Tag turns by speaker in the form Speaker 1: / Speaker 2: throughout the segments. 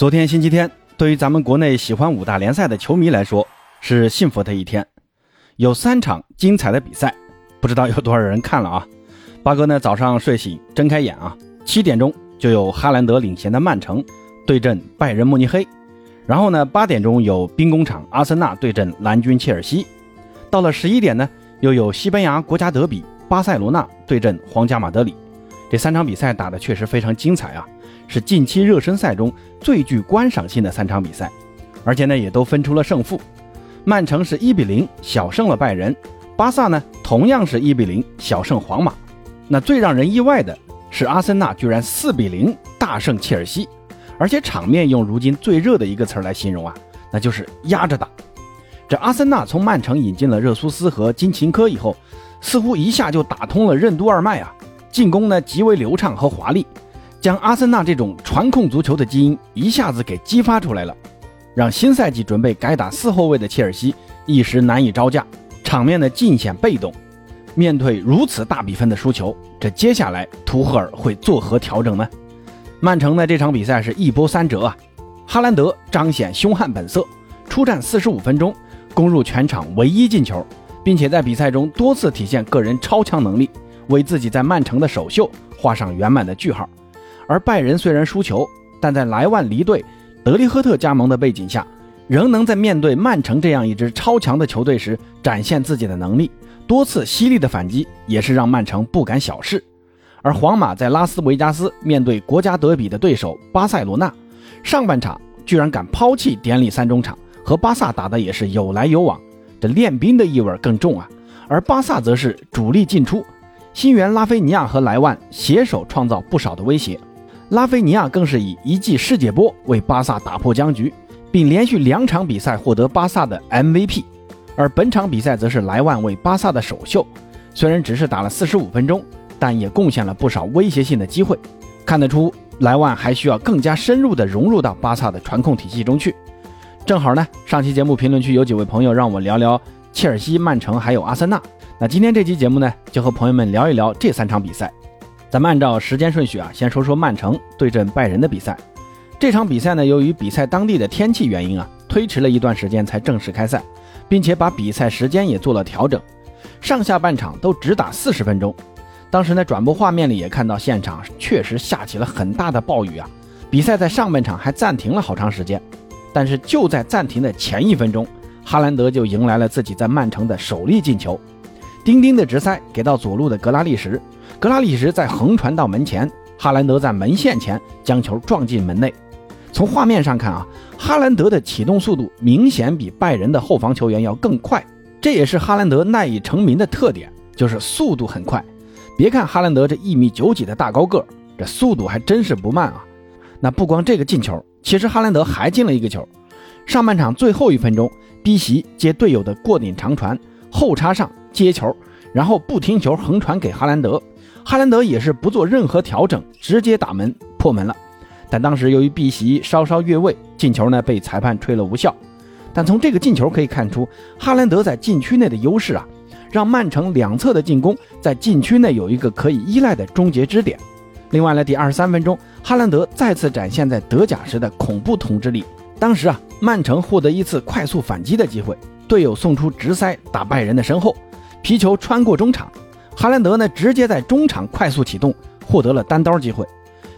Speaker 1: 昨天星期天，对于咱们国内喜欢五大联赛的球迷来说，是幸福的一天。有三场精彩的比赛，不知道有多少人看了啊？八哥呢，早上睡醒，睁开眼啊，七点钟就有哈兰德领衔的曼城对阵拜仁慕尼黑，然后呢，八点钟有兵工厂阿森纳对阵蓝军切尔西，到了十一点呢，又有西班牙国家德比巴塞罗那对阵皇家马德里。这三场比赛打得确实非常精彩啊！是近期热身赛中最具观赏性的三场比赛，而且呢也都分出了胜负。曼城是一比零小胜了拜仁，巴萨呢同样是一比零小胜皇马。那最让人意外的是，阿森纳居然四比零大胜切尔西，而且场面用如今最热的一个词来形容啊，那就是压着打。这阿森纳从曼城引进了热苏斯和金琴科以后，似乎一下就打通了任督二脉啊，进攻呢极为流畅和华丽。将阿森纳这种传控足球的基因一下子给激发出来了，让新赛季准备改打四后卫的切尔西一时难以招架，场面呢尽显被动。面对如此大比分的输球，这接下来图赫尔会作何调整呢？曼城呢这场比赛是一波三折啊，哈兰德彰显凶悍本色，出战四十五分钟，攻入全场唯一进球，并且在比赛中多次体现个人超强能力，为自己在曼城的首秀画上圆满的句号。而拜仁虽然输球，但在莱万离队、德利赫特加盟的背景下，仍能在面对曼城这样一支超强的球队时展现自己的能力，多次犀利的反击也是让曼城不敢小视。而皇马在拉斯维加斯面对国家德比的对手巴塞罗那，上半场居然敢抛弃典礼三中场，和巴萨打的也是有来有往，这练兵的意味更重啊。而巴萨则是主力进出，新援拉菲尼亚和莱万携手创造不少的威胁。拉菲尼亚更是以一记世界波为巴萨打破僵局，并连续两场比赛获得巴萨的 MVP。而本场比赛则是莱万为巴萨的首秀，虽然只是打了四十五分钟，但也贡献了不少威胁性的机会。看得出莱万还需要更加深入地融入到巴萨的传控体系中去。正好呢，上期节目评论区有几位朋友让我聊聊切尔西、曼城还有阿森纳，那今天这期节目呢，就和朋友们聊一聊这三场比赛。咱们按照时间顺序啊，先说说曼城对阵拜仁的比赛。这场比赛呢，由于比赛当地的天气原因啊，推迟了一段时间才正式开赛，并且把比赛时间也做了调整，上下半场都只打四十分钟。当时呢，转播画面里也看到现场确实下起了很大的暴雨啊，比赛在上半场还暂停了好长时间。但是就在暂停的前一分钟，哈兰德就迎来了自己在曼城的首粒进球，丁丁的直塞给到左路的格拉利什。格拉利什在横传到门前，哈兰德在门线前将球撞进门内。从画面上看啊，哈兰德的启动速度明显比拜仁的后防球员要更快，这也是哈兰德赖以成名的特点，就是速度很快。别看哈兰德这一米九几的大高个，这速度还真是不慢啊。那不光这个进球，其实哈兰德还进了一个球。上半场最后一分钟，逼席接队友的过顶长传，后插上接球，然后不停球横传给哈兰德。哈兰德也是不做任何调整，直接打门破门了。但当时由于碧玺稍稍越位，进球呢被裁判吹了无效。但从这个进球可以看出，哈兰德在禁区内的优势啊，让曼城两侧的进攻在禁区内有一个可以依赖的终结支点。另外呢，第二十三分钟，哈兰德再次展现在德甲时的恐怖统治力。当时啊，曼城获得一次快速反击的机会，队友送出直塞打拜仁的身后，皮球穿过中场。哈兰德呢，直接在中场快速启动，获得了单刀机会。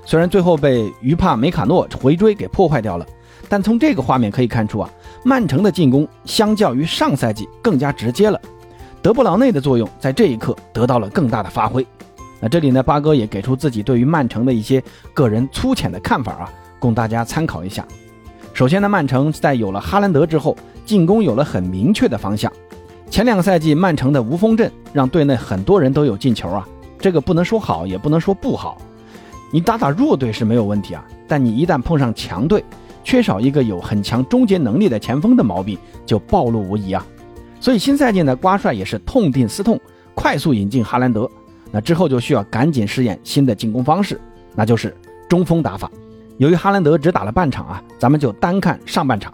Speaker 1: 虽然最后被于帕梅卡诺回追给破坏掉了，但从这个画面可以看出啊，曼城的进攻相较于上赛季更加直接了。德布劳内的作用在这一刻得到了更大的发挥。那这里呢，八哥也给出自己对于曼城的一些个人粗浅的看法啊，供大家参考一下。首先呢，曼城在有了哈兰德之后，进攻有了很明确的方向。前两个赛季，曼城的无锋阵让队内很多人都有进球啊，这个不能说好，也不能说不好。你打打弱队是没有问题啊，但你一旦碰上强队，缺少一个有很强终结能力的前锋的毛病就暴露无遗啊。所以新赛季呢，瓜帅也是痛定思痛，快速引进哈兰德。那之后就需要赶紧试验新的进攻方式，那就是中锋打法。由于哈兰德只打了半场啊，咱们就单看上半场，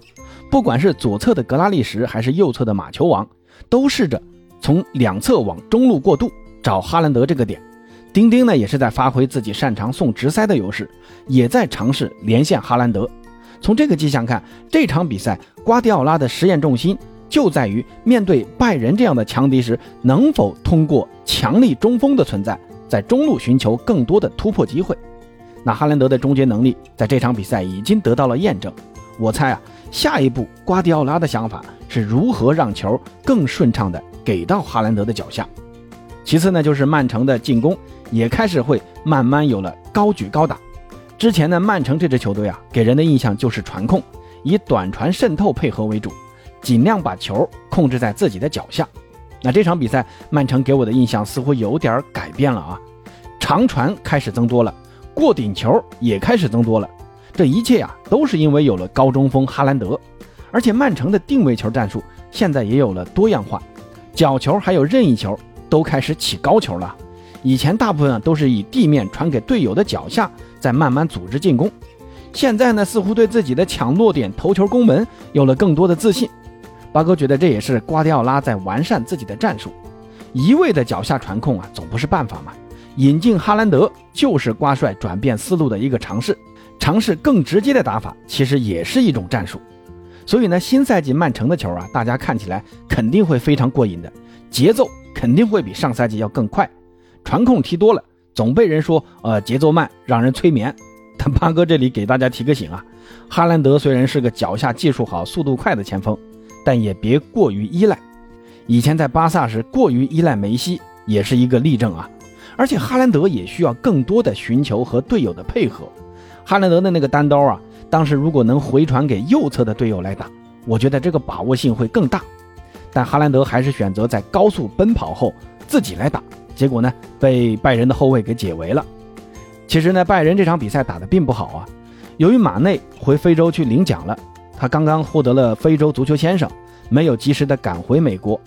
Speaker 1: 不管是左侧的格拉利什还是右侧的马球王。都试着从两侧往中路过渡，找哈兰德这个点。丁丁呢，也是在发挥自己擅长送直塞的优势，也在尝试连线哈兰德。从这个迹象看，这场比赛瓜迪奥拉的实验重心就在于面对拜仁这样的强敌时，能否通过强力中锋的存在，在中路寻求更多的突破机会。那哈兰德的终结能力在这场比赛已经得到了验证。我猜啊，下一步瓜迪奥拉的想法是如何让球更顺畅的给到哈兰德的脚下。其次呢，就是曼城的进攻也开始会慢慢有了高举高打。之前呢，曼城这支球队啊，给人的印象就是传控，以短传渗透配合为主，尽量把球控制在自己的脚下。那这场比赛，曼城给我的印象似乎有点改变了啊，长传开始增多了，过顶球也开始增多了。这一切呀，都是因为有了高中锋哈兰德，而且曼城的定位球战术现在也有了多样化，角球还有任意球都开始起高球了。以前大部分啊都是以地面传给队友的脚下。再慢慢组织进攻，现在呢，似乎对自己的抢落点、头球攻门有了更多的自信。八哥觉得这也是瓜迪奥拉在完善自己的战术。一味的脚下传控啊，总不是办法嘛。引进哈兰德就是瓜帅转变思路的一个尝试，尝试更直接的打法，其实也是一种战术。所以呢，新赛季曼城的球啊，大家看起来肯定会非常过瘾的，节奏肯定会比上赛季要更快，传控踢多了。总被人说，呃，节奏慢，让人催眠。但八哥这里给大家提个醒啊，哈兰德虽然是个脚下技术好、速度快的前锋，但也别过于依赖。以前在巴萨时过于依赖梅西，也是一个例证啊。而且哈兰德也需要更多的寻求和队友的配合。哈兰德的那个单刀啊，当时如果能回传给右侧的队友来打，我觉得这个把握性会更大。但哈兰德还是选择在高速奔跑后自己来打。结果呢，被拜仁的后卫给解围了。其实呢，拜仁这场比赛打得并不好啊。由于马内回非洲去领奖了，他刚刚获得了非洲足球先生，没有及时的赶回美国，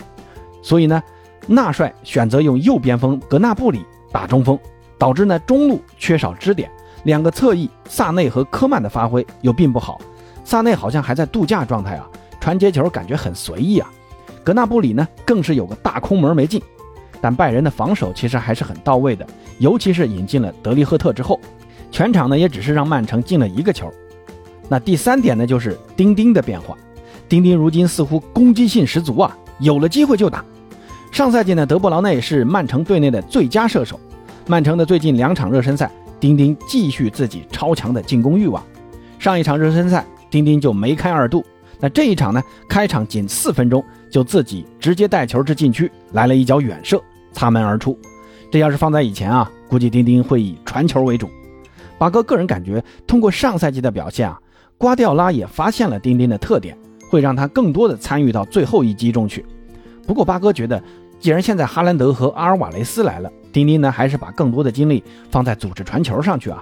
Speaker 1: 所以呢，纳帅选择用右边锋格纳布里打中锋，导致呢中路缺少支点，两个侧翼萨内和科曼的发挥又并不好。萨内好像还在度假状态啊，传接球感觉很随意啊。格纳布里呢，更是有个大空门没进。但拜仁的防守其实还是很到位的，尤其是引进了德利赫特之后，全场呢也只是让曼城进了一个球。那第三点呢，就是丁丁的变化。丁丁如今似乎攻击性十足啊，有了机会就打。上赛季呢，德布劳内是曼城队内的最佳射手。曼城的最近两场热身赛，丁丁继续自己超强的进攻欲望。上一场热身赛，丁丁就梅开二度。那这一场呢，开场仅四分钟就自己直接带球至禁区，来了一脚远射。擦门而出，这要是放在以前啊，估计丁丁会以传球为主。八哥个人感觉，通过上赛季的表现啊，瓜迪奥拉也发现了丁丁的特点，会让他更多的参与到最后一击中去。不过八哥觉得，既然现在哈兰德和阿尔瓦雷斯来了，丁丁呢还是把更多的精力放在组织传球上去啊，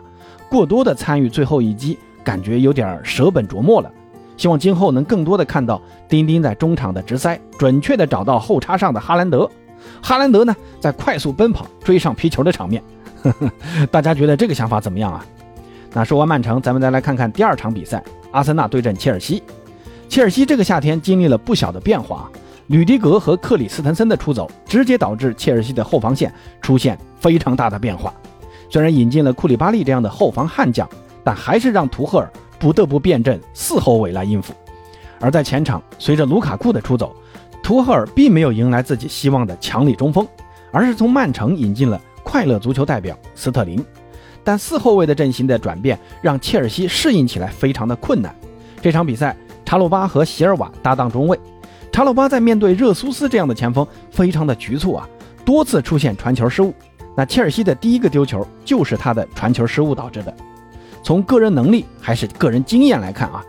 Speaker 1: 过多的参与最后一击，感觉有点舍本逐末了。希望今后能更多的看到丁丁在中场的直塞，准确的找到后插上的哈兰德。哈兰德呢，在快速奔跑追上皮球的场面呵呵，大家觉得这个想法怎么样啊？那说完曼城，咱们再来看看第二场比赛，阿森纳对阵切尔西。切尔西这个夏天经历了不小的变化，吕迪格和克里斯滕森的出走，直接导致切尔西的后防线出现非常大的变化。虽然引进了库里巴利这样的后防悍将，但还是让图赫尔不得不变阵四后卫来应付。而在前场，随着卢卡库的出走。图赫尔并没有迎来自己希望的强力中锋，而是从曼城引进了快乐足球代表斯特林。但四后卫的阵型的转变让切尔西适应起来非常的困难。这场比赛，查洛巴和席尔瓦搭档中卫，查洛巴在面对热苏斯这样的前锋非常的局促啊，多次出现传球失误。那切尔西的第一个丢球就是他的传球失误导致的。从个人能力还是个人经验来看啊。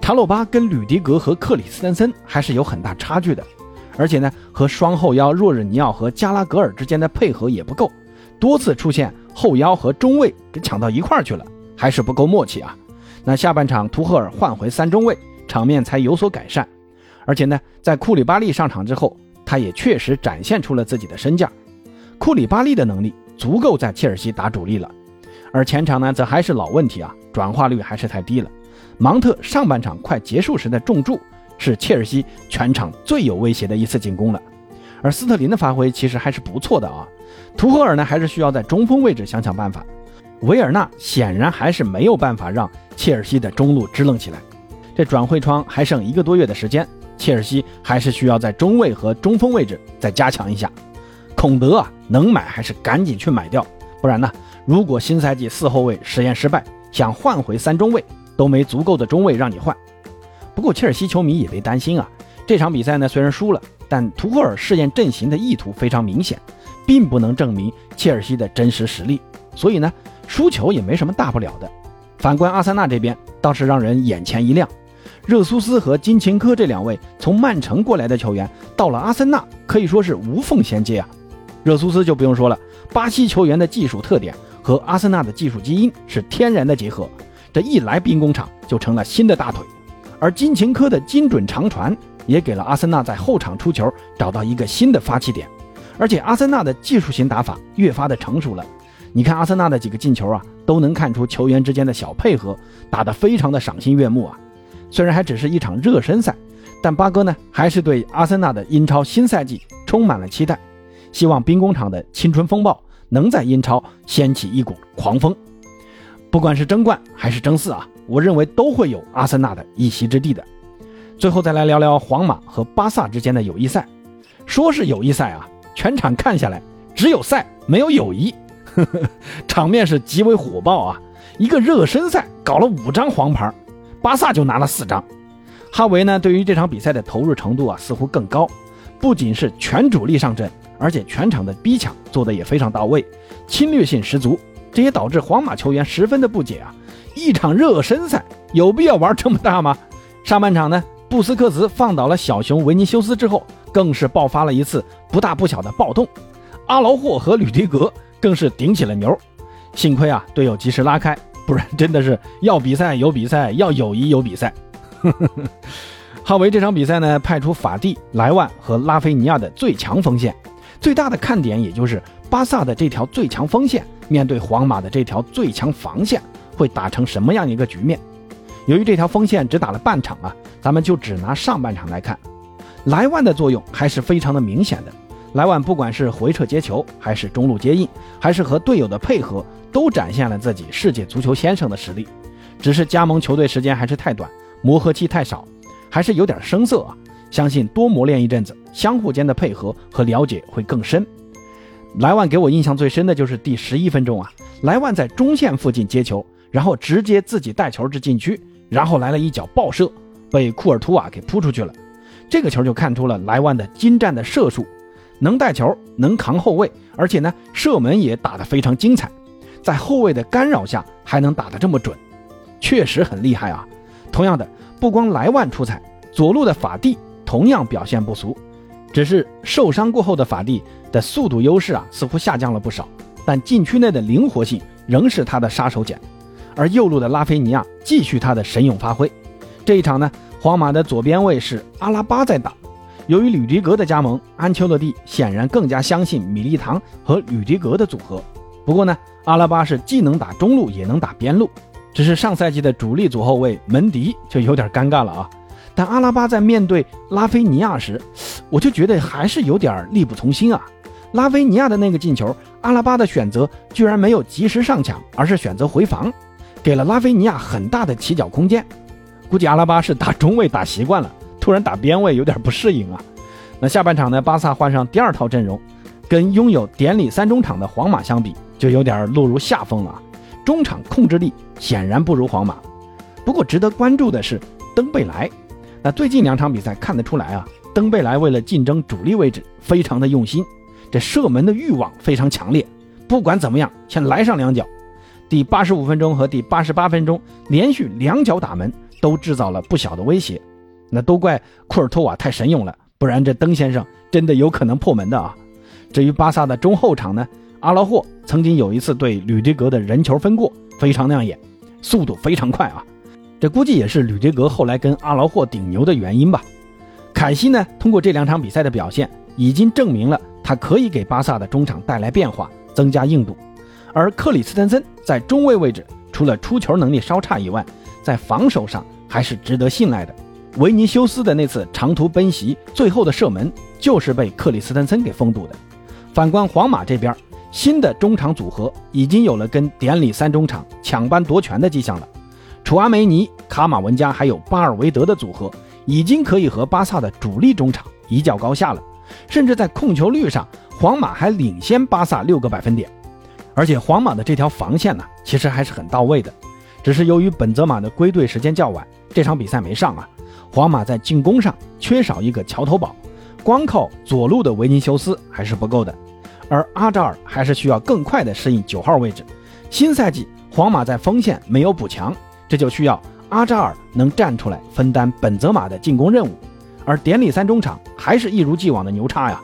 Speaker 1: 查洛巴跟吕迪格和克里斯滕森还是有很大差距的，而且呢，和双后腰若日尼奥和加拉格尔之间的配合也不够，多次出现后腰和中卫给抢到一块儿去了，还是不够默契啊。那下半场图赫尔换回三中卫，场面才有所改善。而且呢，在库里巴利上场之后，他也确实展现出了自己的身价。库里巴利的能力足够在切尔西打主力了，而前场呢，则还是老问题啊，转化率还是太低了。芒特上半场快结束时的重注，是切尔西全场最有威胁的一次进攻了。而斯特林的发挥其实还是不错的啊。图赫尔呢，还是需要在中锋位置想想办法。维尔纳显然还是没有办法让切尔西的中路支棱起来。这转会窗还剩一个多月的时间，切尔西还是需要在中卫和中锋位置再加强一下。孔德啊，能买还是赶紧去买掉，不然呢，如果新赛季四后卫实验失败，想换回三中卫都没足够的中卫让你换。不过切尔西球迷也别担心啊，这场比赛呢虽然输了，但图赫尔试验阵型的意图非常明显，并不能证明切尔西的真实实力，所以呢，输球也没什么大不了的。反观阿森纳这边，倒是让人眼前一亮。热苏斯和金琴科这两位从曼城过来的球员，到了阿森纳可以说是无缝衔接啊。热苏斯就不用说了，巴西球员的技术特点和阿森纳的技术基因是天然的结合，这一来兵工厂就成了新的大腿。而金琴科的精准长传也给了阿森纳在后场出球找到一个新的发起点，而且阿森纳的技术型打法越发的成熟了。你看阿森纳的几个进球啊，都能看出球员之间的小配合，打得非常的赏心悦目啊。虽然还只是一场热身赛，但八哥呢还是对阿森纳的英超新赛季充满了期待，希望兵工厂的青春风暴能在英超掀起一股狂风。不管是争冠还是争四啊，我认为都会有阿森纳的一席之地的。最后再来聊聊皇马和巴萨之间的友谊赛，说是友谊赛啊，全场看下来只有赛没有友谊，场面是极为火爆啊！一个热身赛搞了五张黄牌。巴萨就拿了四张，哈维呢？对于这场比赛的投入程度啊，似乎更高，不仅是全主力上阵，而且全场的逼抢做的也非常到位，侵略性十足。这也导致皇马球员十分的不解啊！一场热身赛有必要玩这么大吗？上半场呢，布斯克茨放倒了小熊维尼修斯之后，更是爆发了一次不大不小的暴动，阿劳霍和吕迪格更是顶起了牛，幸亏啊，队友及时拉开。不然真的是要比赛有比赛，要友谊有比赛。哈维这场比赛呢，派出法蒂、莱万和拉菲尼亚的最强锋线，最大的看点也就是巴萨的这条最强锋线面对皇马的这条最强防线会打成什么样一个局面。由于这条锋线只打了半场啊，咱们就只拿上半场来看，莱万的作用还是非常的明显的。莱万不管是回撤接球，还是中路接应，还是和队友的配合。都展现了自己世界足球先生的实力，只是加盟球队时间还是太短，磨合期太少，还是有点生涩啊。相信多磨练一阵子，相互间的配合和了解会更深。莱万给我印象最深的就是第十一分钟啊，莱万在中线附近接球，然后直接自己带球至禁区，然后来了一脚爆射，被库尔图瓦给扑出去了。这个球就看出了莱万的精湛的射术，能带球，能扛后卫，而且呢射门也打得非常精彩。在后卫的干扰下还能打得这么准，确实很厉害啊！同样的，不光莱万出彩，左路的法蒂同样表现不俗。只是受伤过后的法蒂的速度优势啊，似乎下降了不少，但禁区内的灵活性仍是他的杀手锏。而右路的拉菲尼亚继续他的神勇发挥。这一场呢，皇马的左边卫是阿拉巴在打。由于吕迪格的加盟，安切洛蒂显然更加相信米利唐和吕迪格的组合。不过呢，阿拉巴是既能打中路也能打边路，只是上赛季的主力左后卫门迪就有点尴尬了啊。但阿拉巴在面对拉菲尼亚时，我就觉得还是有点力不从心啊。拉菲尼亚的那个进球，阿拉巴的选择居然没有及时上抢，而是选择回防，给了拉菲尼亚很大的起脚空间。估计阿拉巴是打中卫打习惯了，突然打边位有点不适应啊。那下半场呢，巴萨换上第二套阵容，跟拥有典礼三中场的皇马相比。就有点落入下风了，中场控制力显然不如皇马。不过值得关注的是登贝莱，那最近两场比赛看得出来啊，登贝莱为了竞争主力位置非常的用心，这射门的欲望非常强烈。不管怎么样，先来上两脚。第八十五分钟和第八十八分钟连续两脚打门，都制造了不小的威胁。那都怪库尔托瓦太神勇了，不然这登先生真的有可能破门的啊。至于巴萨的中后场呢？阿劳霍曾经有一次对吕迪格的人球分过，非常亮眼，速度非常快啊！这估计也是吕迪格后来跟阿劳霍顶牛的原因吧。凯西呢，通过这两场比赛的表现，已经证明了他可以给巴萨的中场带来变化，增加硬度。而克里斯滕森在中卫位置，除了出球能力稍差以外，在防守上还是值得信赖的。维尼修斯的那次长途奔袭，最后的射门就是被克里斯滕森给封堵的。反观皇马这边。新的中场组合已经有了跟典礼三中场抢班夺权的迹象了。楚阿梅尼、卡马文加还有巴尔维德的组合，已经可以和巴萨的主力中场一较高下了。甚至在控球率上，皇马还领先巴萨六个百分点。而且皇马的这条防线呢，其实还是很到位的。只是由于本泽马的归队时间较晚，这场比赛没上啊。皇马在进攻上缺少一个桥头堡，光靠左路的维尼修斯还是不够的。而阿扎尔还是需要更快的适应九号位置。新赛季皇马在锋线没有补强，这就需要阿扎尔能站出来分担本泽马的进攻任务。而典礼三中场还是一如既往的牛叉呀！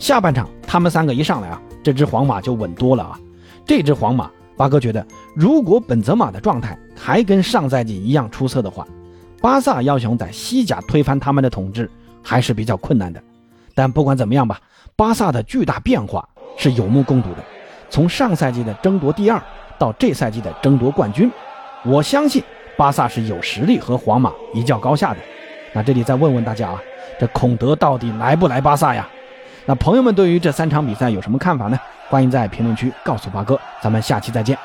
Speaker 1: 下半场他们三个一上来啊，这支皇马就稳多了啊。这支皇马，八哥觉得，如果本泽马的状态还跟上赛季一样出色的话，巴萨要想在西甲推翻他们的统治还是比较困难的。但不管怎么样吧，巴萨的巨大变化。是有目共睹的，从上赛季的争夺第二到这赛季的争夺冠军，我相信巴萨是有实力和皇马一较高下的。那这里再问问大家啊，这孔德到底来不来巴萨呀？那朋友们对于这三场比赛有什么看法呢？欢迎在评论区告诉八哥，咱们下期再见。